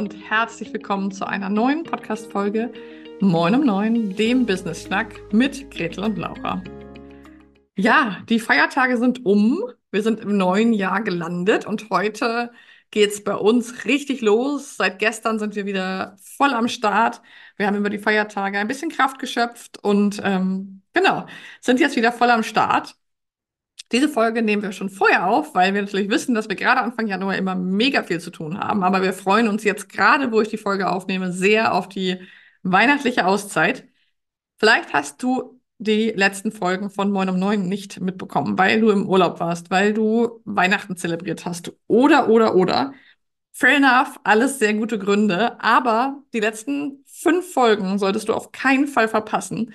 und herzlich willkommen zu einer neuen Podcast-Folge Moin um Neun, dem Business-Schnack mit Gretel und Laura. Ja, die Feiertage sind um. Wir sind im neuen Jahr gelandet und heute geht's bei uns richtig los. Seit gestern sind wir wieder voll am Start. Wir haben über die Feiertage ein bisschen Kraft geschöpft und ähm, genau, sind jetzt wieder voll am Start. Diese Folge nehmen wir schon vorher auf, weil wir natürlich wissen, dass wir gerade Anfang Januar immer mega viel zu tun haben. Aber wir freuen uns jetzt gerade, wo ich die Folge aufnehme, sehr auf die weihnachtliche Auszeit. Vielleicht hast du die letzten Folgen von Moin um Neun nicht mitbekommen, weil du im Urlaub warst, weil du Weihnachten zelebriert hast oder, oder, oder. Fair enough, alles sehr gute Gründe, aber die letzten fünf Folgen solltest du auf keinen Fall verpassen,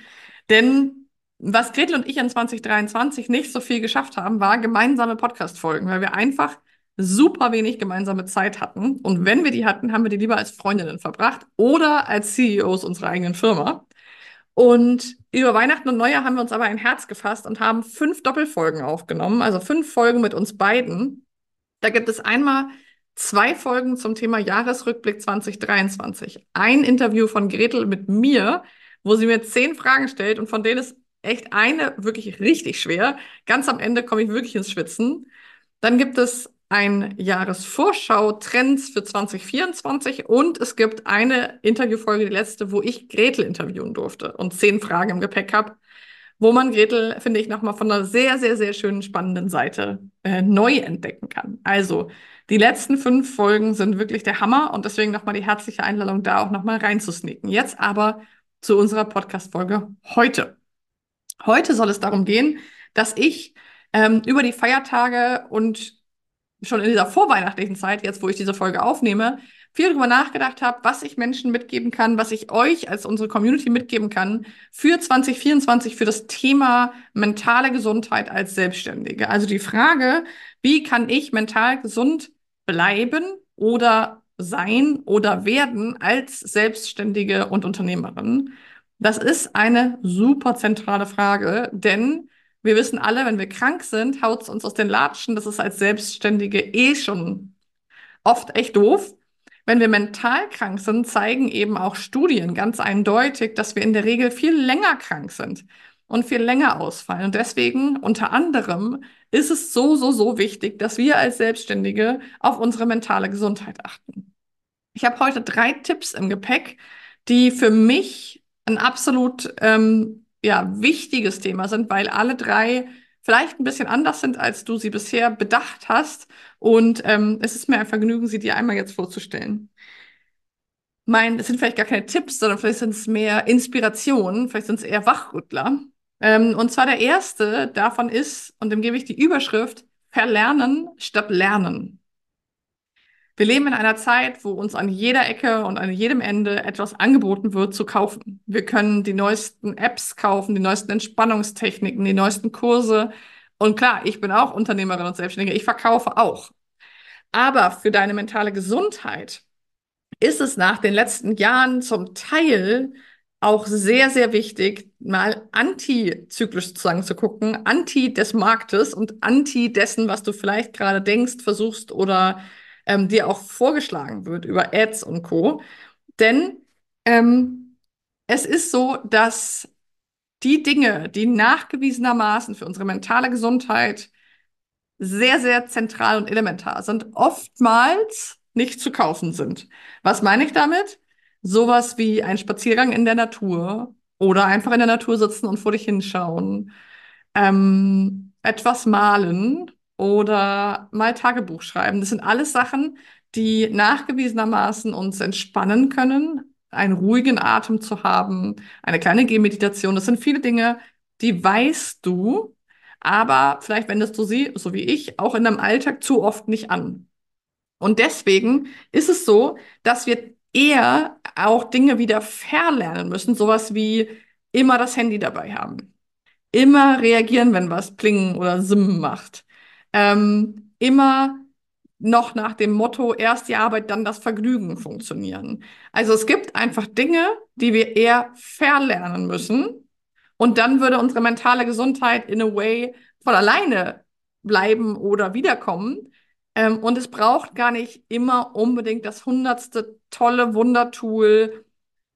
denn was Gretel und ich in 2023 nicht so viel geschafft haben, war gemeinsame Podcast-Folgen, weil wir einfach super wenig gemeinsame Zeit hatten. Und wenn wir die hatten, haben wir die lieber als Freundinnen verbracht oder als CEOs unserer eigenen Firma. Und über Weihnachten und Neujahr haben wir uns aber ein Herz gefasst und haben fünf Doppelfolgen aufgenommen, also fünf Folgen mit uns beiden. Da gibt es einmal zwei Folgen zum Thema Jahresrückblick 2023. Ein Interview von Gretel mit mir, wo sie mir zehn Fragen stellt und von denen es echt eine wirklich richtig schwer. Ganz am Ende komme ich wirklich ins Schwitzen. Dann gibt es ein Jahresvorschau-Trends für 2024 und es gibt eine Interviewfolge, die letzte, wo ich Gretel interviewen durfte und zehn Fragen im Gepäck habe, wo man Gretel, finde ich, nochmal von einer sehr, sehr, sehr schönen, spannenden Seite äh, neu entdecken kann. Also, die letzten fünf Folgen sind wirklich der Hammer und deswegen nochmal die herzliche Einladung, da auch nochmal reinzusneaken. Jetzt aber zu unserer Podcast-Folge heute. Heute soll es darum gehen, dass ich ähm, über die Feiertage und schon in dieser vorweihnachtlichen Zeit, jetzt wo ich diese Folge aufnehme, viel darüber nachgedacht habe, was ich Menschen mitgeben kann, was ich euch als unsere Community mitgeben kann für 2024 für das Thema mentale Gesundheit als Selbstständige. Also die Frage, wie kann ich mental gesund bleiben oder sein oder werden als Selbstständige und Unternehmerin? Das ist eine super zentrale Frage, denn wir wissen alle, wenn wir krank sind, haut es uns aus den Latschen. Das ist als Selbstständige eh schon oft echt doof. Wenn wir mental krank sind, zeigen eben auch Studien ganz eindeutig, dass wir in der Regel viel länger krank sind und viel länger ausfallen. Und deswegen unter anderem ist es so, so, so wichtig, dass wir als Selbstständige auf unsere mentale Gesundheit achten. Ich habe heute drei Tipps im Gepäck, die für mich ein absolut ähm, ja, wichtiges Thema sind, weil alle drei vielleicht ein bisschen anders sind, als du sie bisher bedacht hast. Und ähm, es ist mir ein Vergnügen, sie dir einmal jetzt vorzustellen. Mein, es sind vielleicht gar keine Tipps, sondern vielleicht sind es mehr Inspirationen, vielleicht sind es eher Wachrüttler. Ähm, und zwar der erste davon ist, und dem gebe ich die Überschrift, Verlernen statt Lernen. Wir leben in einer Zeit, wo uns an jeder Ecke und an jedem Ende etwas angeboten wird zu kaufen. Wir können die neuesten Apps kaufen, die neuesten Entspannungstechniken, die neuesten Kurse. Und klar, ich bin auch Unternehmerin und Selbstständige. Ich verkaufe auch. Aber für deine mentale Gesundheit ist es nach den letzten Jahren zum Teil auch sehr, sehr wichtig, mal antizyklisch sozusagen zu gucken, anti des Marktes und anti dessen, was du vielleicht gerade denkst, versuchst oder ähm, dir auch vorgeschlagen wird über Ads und Co. Denn ähm, es ist so, dass die Dinge, die nachgewiesenermaßen für unsere mentale Gesundheit sehr, sehr zentral und elementar sind, oftmals nicht zu kaufen sind. Was meine ich damit? Sowas wie ein Spaziergang in der Natur oder einfach in der Natur sitzen und vor dich hinschauen, ähm, etwas malen oder mal Tagebuch schreiben. Das sind alles Sachen, die nachgewiesenermaßen uns entspannen können, einen ruhigen Atem zu haben, eine kleine Gehmeditation. Das sind viele Dinge, die weißt du, aber vielleicht wendest du sie, so wie ich, auch in deinem Alltag zu oft nicht an. Und deswegen ist es so, dass wir eher auch Dinge wieder verlernen müssen, sowas wie immer das Handy dabei haben. Immer reagieren, wenn was plingen oder simmen macht ähm, immer noch nach dem Motto, erst die Arbeit, dann das Vergnügen funktionieren. Also es gibt einfach Dinge, die wir eher verlernen müssen. Und dann würde unsere mentale Gesundheit in a way von alleine bleiben oder wiederkommen, Ähm, und es braucht gar nicht immer unbedingt das hundertste tolle Wundertool,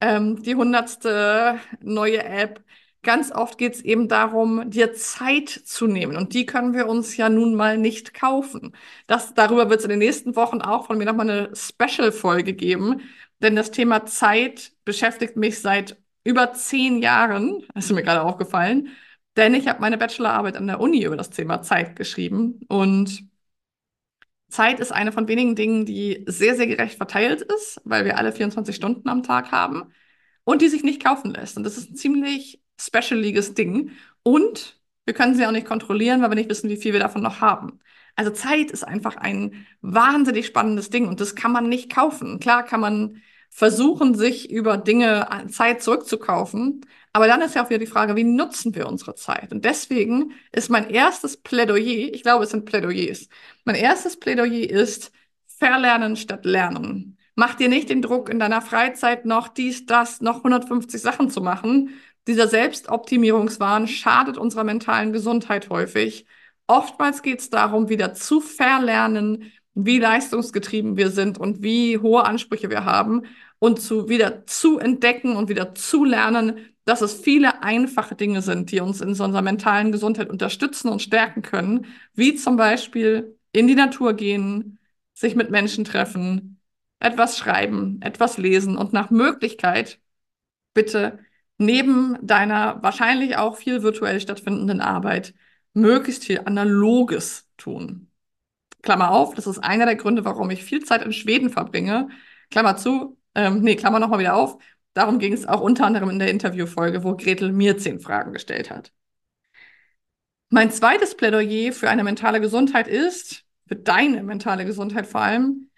ähm, die hundertste neue App. Ganz oft geht es eben darum, dir Zeit zu nehmen. Und die können wir uns ja nun mal nicht kaufen. Das, darüber wird es in den nächsten Wochen auch von mir nochmal eine Special-Folge geben. Denn das Thema Zeit beschäftigt mich seit über zehn Jahren. Das ist mir gerade aufgefallen. Denn ich habe meine Bachelorarbeit an der Uni über das Thema Zeit geschrieben. Und Zeit ist eine von wenigen Dingen, die sehr, sehr gerecht verteilt ist, weil wir alle 24 Stunden am Tag haben und die sich nicht kaufen lässt. Und das ist ein ziemlich specialiges Ding. Und wir können sie auch nicht kontrollieren, weil wir nicht wissen, wie viel wir davon noch haben. Also Zeit ist einfach ein wahnsinnig spannendes Ding und das kann man nicht kaufen. Klar kann man versuchen, sich über Dinge Zeit zurückzukaufen, aber dann ist ja auch wieder die Frage, wie nutzen wir unsere Zeit? Und deswegen ist mein erstes Plädoyer, ich glaube, es sind Plädoyers, mein erstes Plädoyer ist Verlernen statt Lernen. Mach dir nicht den Druck, in deiner Freizeit noch dies, das, noch 150 Sachen zu machen. Dieser Selbstoptimierungswahn schadet unserer mentalen Gesundheit häufig. Oftmals geht es darum, wieder zu verlernen, wie leistungsgetrieben wir sind und wie hohe Ansprüche wir haben und zu wieder zu entdecken und wieder zu lernen, dass es viele einfache Dinge sind, die uns in unserer mentalen Gesundheit unterstützen und stärken können, wie zum Beispiel in die Natur gehen, sich mit Menschen treffen, etwas schreiben, etwas lesen und nach Möglichkeit bitte neben deiner wahrscheinlich auch viel virtuell stattfindenden Arbeit möglichst viel Analoges tun. Klammer auf, das ist einer der Gründe, warum ich viel Zeit in Schweden verbringe. Klammer zu, ähm, nee, Klammer nochmal wieder auf. Darum ging es auch unter anderem in der Interviewfolge, wo Gretel mir zehn Fragen gestellt hat. Mein zweites Plädoyer für eine mentale Gesundheit ist, für deine mentale Gesundheit vor allem,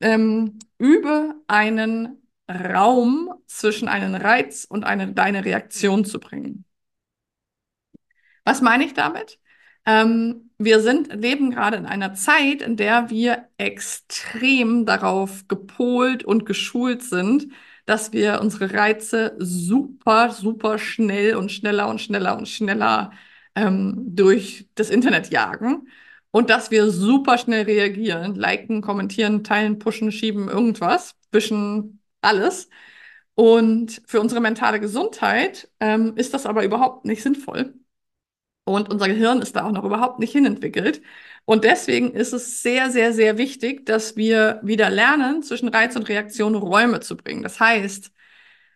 ähm, übe einen Raum zwischen einen Reiz und eine, deine Reaktion zu bringen. Was meine ich damit? Ähm, wir sind, leben gerade in einer Zeit, in der wir extrem darauf gepolt und geschult sind, dass wir unsere Reize super, super schnell und schneller und schneller und schneller ähm, durch das Internet jagen und dass wir super schnell reagieren, liken, kommentieren, teilen, pushen, schieben, irgendwas, wischen, alles. Und für unsere mentale Gesundheit ähm, ist das aber überhaupt nicht sinnvoll. Und unser Gehirn ist da auch noch überhaupt nicht hinentwickelt. Und deswegen ist es sehr, sehr, sehr wichtig, dass wir wieder lernen, zwischen Reiz und Reaktion Räume zu bringen. Das heißt,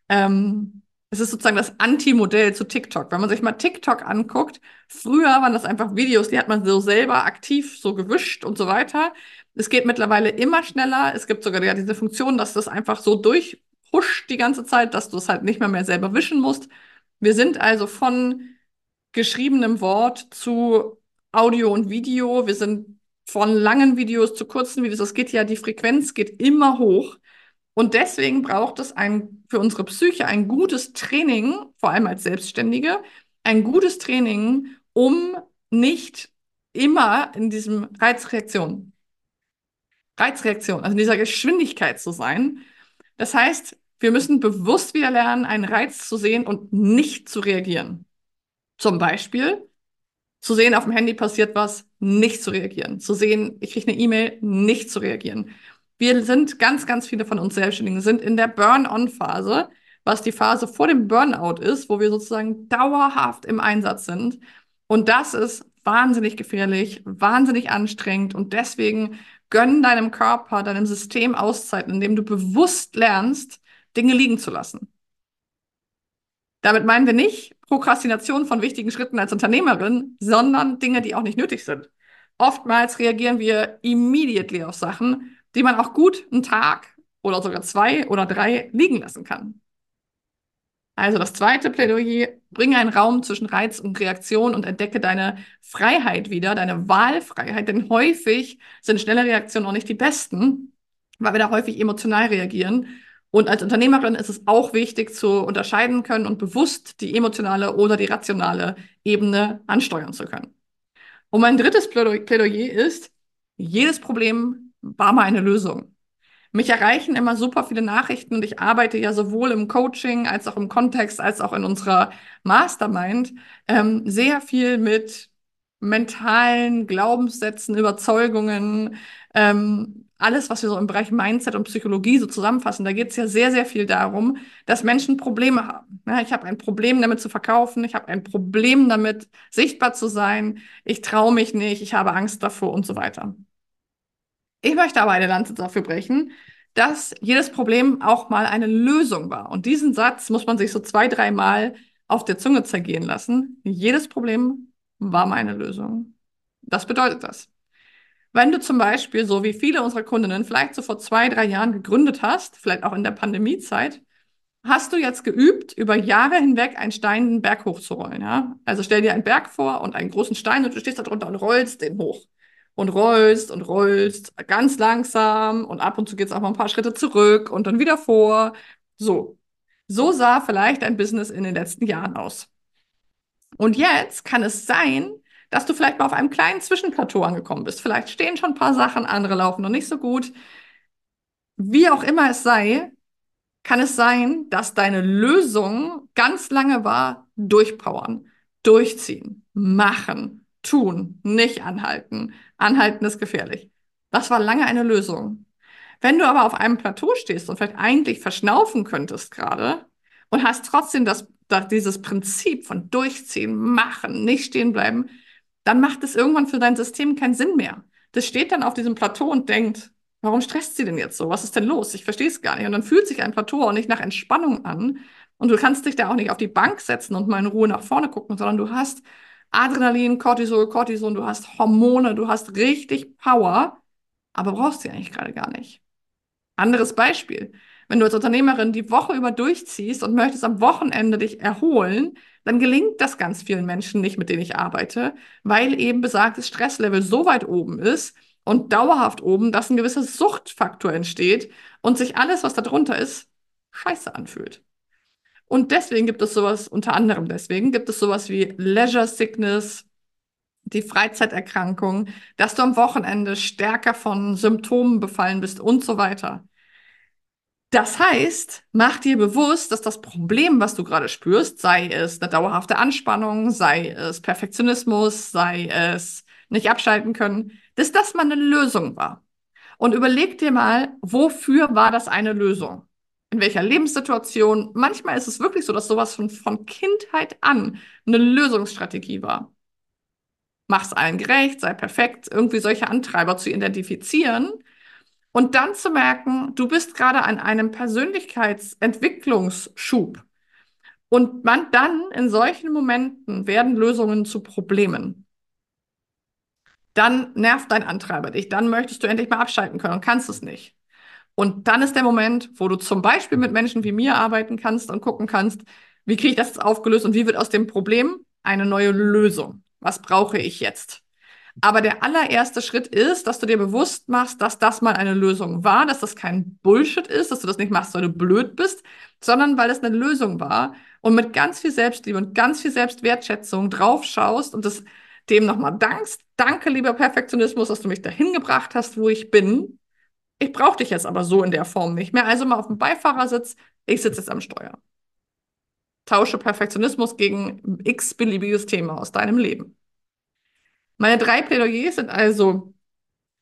ähm, es ist sozusagen das Anti-Modell zu TikTok. Wenn man sich mal TikTok anguckt, früher waren das einfach Videos, die hat man so selber aktiv so gewischt und so weiter. Es geht mittlerweile immer schneller. Es gibt sogar ja diese Funktion, dass das einfach so durchhuscht die ganze Zeit, dass du es halt nicht mehr mehr selber wischen musst. Wir sind also von geschriebenem Wort zu Audio und Video. Wir sind von langen Videos zu kurzen Videos. Es geht ja, die Frequenz geht immer hoch. Und deswegen braucht es ein, für unsere Psyche ein gutes Training, vor allem als Selbstständige, ein gutes Training, um nicht immer in diesem Reizreaktion, Reizreaktion, also in dieser Geschwindigkeit zu sein. Das heißt, wir müssen bewusst wieder lernen, einen Reiz zu sehen und nicht zu reagieren. Zum Beispiel zu sehen, auf dem Handy passiert was, nicht zu reagieren. Zu sehen, ich kriege eine E-Mail, nicht zu reagieren. Wir sind, ganz, ganz viele von uns Selbstständigen sind in der Burn-on-Phase, was die Phase vor dem Burnout ist, wo wir sozusagen dauerhaft im Einsatz sind. Und das ist wahnsinnig gefährlich, wahnsinnig anstrengend und deswegen gönn deinem Körper, deinem System Auszeiten, indem du bewusst lernst, Dinge liegen zu lassen. Damit meinen wir nicht Prokrastination von wichtigen Schritten als Unternehmerin, sondern Dinge, die auch nicht nötig sind. Oftmals reagieren wir immediately auf Sachen, die man auch gut einen Tag oder sogar zwei oder drei liegen lassen kann. Also das zweite Plädoyer, bringe einen Raum zwischen Reiz und Reaktion und entdecke deine Freiheit wieder, deine Wahlfreiheit, denn häufig sind schnelle Reaktionen auch nicht die besten, weil wir da häufig emotional reagieren und als Unternehmerin ist es auch wichtig zu unterscheiden können und bewusst die emotionale oder die rationale Ebene ansteuern zu können. Und mein drittes Plädoyer ist, jedes Problem war mal eine Lösung. Mich erreichen immer super viele Nachrichten und ich arbeite ja sowohl im Coaching als auch im Kontext als auch in unserer Mastermind ähm, sehr viel mit mentalen Glaubenssätzen, Überzeugungen, ähm, alles, was wir so im Bereich Mindset und Psychologie so zusammenfassen, da geht es ja sehr, sehr viel darum, dass Menschen Probleme haben. Ja, ich habe ein Problem damit zu verkaufen, ich habe ein Problem damit sichtbar zu sein, ich traue mich nicht, ich habe Angst davor und so weiter. Ich möchte aber eine Lanze dafür brechen, dass jedes Problem auch mal eine Lösung war. Und diesen Satz muss man sich so zwei, dreimal auf der Zunge zergehen lassen. Jedes Problem war mal eine Lösung. Das bedeutet das. Wenn du zum Beispiel, so wie viele unserer Kundinnen, vielleicht so vor zwei, drei Jahren gegründet hast, vielleicht auch in der Pandemiezeit, hast du jetzt geübt, über Jahre hinweg einen Stein den Berg hochzurollen. Ja? Also stell dir einen Berg vor und einen großen Stein und du stehst da drunter und rollst den hoch. Und rollst und rollst ganz langsam und ab und zu geht es auch mal ein paar Schritte zurück und dann wieder vor. So. So sah vielleicht dein Business in den letzten Jahren aus. Und jetzt kann es sein, dass du vielleicht mal auf einem kleinen Zwischenplateau angekommen bist. Vielleicht stehen schon ein paar Sachen, andere laufen noch nicht so gut. Wie auch immer es sei, kann es sein, dass deine Lösung ganz lange war, durchpowern, durchziehen, machen, tun, nicht anhalten. Anhalten ist gefährlich. Das war lange eine Lösung. Wenn du aber auf einem Plateau stehst und vielleicht eigentlich verschnaufen könntest gerade und hast trotzdem das, das, dieses Prinzip von durchziehen, machen, nicht stehen bleiben, dann macht es irgendwann für dein System keinen Sinn mehr. Das steht dann auf diesem Plateau und denkt, warum stresst sie denn jetzt so? Was ist denn los? Ich verstehe es gar nicht. Und dann fühlt sich ein Plateau auch nicht nach Entspannung an. Und du kannst dich da auch nicht auf die Bank setzen und mal in Ruhe nach vorne gucken, sondern du hast Adrenalin, Cortisol, Cortison, du hast Hormone, du hast richtig Power, aber brauchst sie eigentlich gerade gar nicht. Anderes Beispiel. Wenn du als Unternehmerin die Woche über durchziehst und möchtest am Wochenende dich erholen, dann gelingt das ganz vielen Menschen nicht, mit denen ich arbeite, weil eben besagtes Stresslevel so weit oben ist und dauerhaft oben, dass ein gewisser Suchtfaktor entsteht und sich alles, was da drunter ist, scheiße anfühlt. Und deswegen gibt es sowas, unter anderem deswegen, gibt es sowas wie Leisure Sickness, die Freizeiterkrankung, dass du am Wochenende stärker von Symptomen befallen bist und so weiter. Das heißt, mach dir bewusst, dass das Problem, was du gerade spürst, sei es eine dauerhafte Anspannung, sei es Perfektionismus, sei es nicht abschalten können, dass das mal eine Lösung war. Und überleg dir mal, wofür war das eine Lösung? In welcher Lebenssituation? Manchmal ist es wirklich so, dass sowas von, von Kindheit an eine Lösungsstrategie war. Mach's allen gerecht, sei perfekt, irgendwie solche Antreiber zu identifizieren und dann zu merken, du bist gerade an einem Persönlichkeitsentwicklungsschub. Und man dann in solchen Momenten werden Lösungen zu Problemen. Dann nervt dein Antreiber dich. Dann möchtest du endlich mal abschalten können und kannst es nicht. Und dann ist der Moment, wo du zum Beispiel mit Menschen wie mir arbeiten kannst und gucken kannst, wie kriege ich das jetzt aufgelöst und wie wird aus dem Problem eine neue Lösung? Was brauche ich jetzt? Aber der allererste Schritt ist, dass du dir bewusst machst, dass das mal eine Lösung war, dass das kein Bullshit ist, dass du das nicht machst, weil du blöd bist, sondern weil es eine Lösung war und mit ganz viel Selbstliebe und ganz viel Selbstwertschätzung drauf schaust und das dem nochmal dankst. Danke, lieber Perfektionismus, dass du mich dahin gebracht hast, wo ich bin. Ich brauche dich jetzt aber so in der Form nicht mehr. Also mal auf dem Beifahrersitz, ich sitze jetzt am Steuer. Tausche Perfektionismus gegen x-beliebiges Thema aus deinem Leben. Meine drei Plädoyers sind also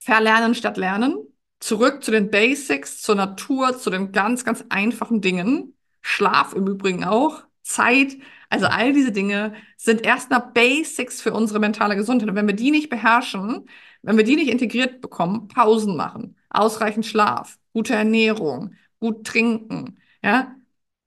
Verlernen statt Lernen, zurück zu den Basics, zur Natur, zu den ganz, ganz einfachen Dingen. Schlaf im Übrigen auch, Zeit, also all diese Dinge sind erstmal Basics für unsere mentale Gesundheit. Und wenn wir die nicht beherrschen, wenn wir die nicht integriert bekommen, Pausen machen, ausreichend Schlaf, gute Ernährung, gut trinken, ja,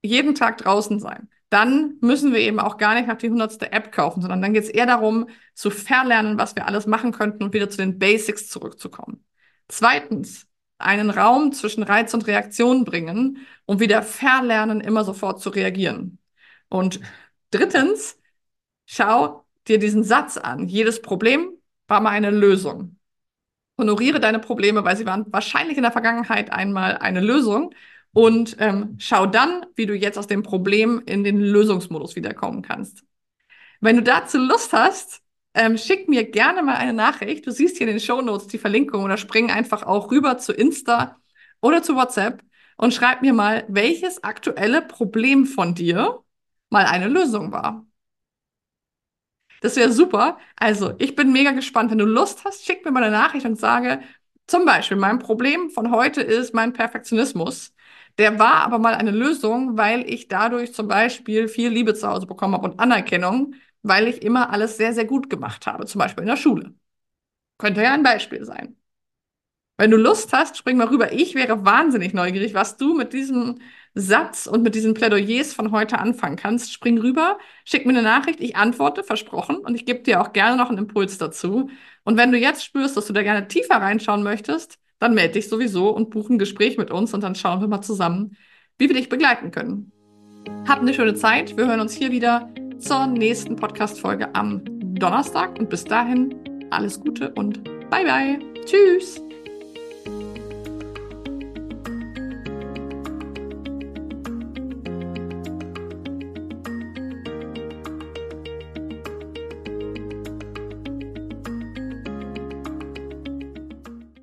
jeden Tag draußen sein dann müssen wir eben auch gar nicht nach die hundertste App kaufen, sondern dann geht es eher darum, zu verlernen, was wir alles machen könnten und wieder zu den Basics zurückzukommen. Zweitens, einen Raum zwischen Reiz und Reaktion bringen und wieder verlernen, immer sofort zu reagieren. Und drittens, schau dir diesen Satz an. Jedes Problem war mal eine Lösung. Honoriere deine Probleme, weil sie waren wahrscheinlich in der Vergangenheit einmal eine Lösung und ähm, schau dann, wie du jetzt aus dem Problem in den Lösungsmodus wiederkommen kannst. Wenn du dazu Lust hast, ähm, schick mir gerne mal eine Nachricht. Du siehst hier in den Show Notes die Verlinkung oder spring einfach auch rüber zu Insta oder zu WhatsApp und schreib mir mal, welches aktuelle Problem von dir mal eine Lösung war. Das wäre super. Also, ich bin mega gespannt. Wenn du Lust hast, schick mir mal eine Nachricht und sage, Zum Beispiel, mein Problem von heute ist mein Perfektionismus. Der war aber mal eine Lösung, weil ich dadurch zum Beispiel viel Liebe zu Hause bekommen habe und Anerkennung, weil ich immer alles sehr, sehr gut gemacht habe, zum Beispiel in der Schule. Könnte ja ein Beispiel sein. Wenn du Lust hast, spring mal rüber. Ich wäre wahnsinnig neugierig, was du mit diesem Satz und mit diesen Plädoyers von heute anfangen kannst. Spring rüber, schick mir eine Nachricht, ich antworte, versprochen, und ich gebe dir auch gerne noch einen Impuls dazu. Und wenn du jetzt spürst, dass du da gerne tiefer reinschauen möchtest, dann melde dich sowieso und buch ein Gespräch mit uns und dann schauen wir mal zusammen, wie wir dich begleiten können. Hab eine schöne Zeit. Wir hören uns hier wieder zur nächsten Podcast-Folge am Donnerstag und bis dahin alles Gute und bye bye. Tschüss.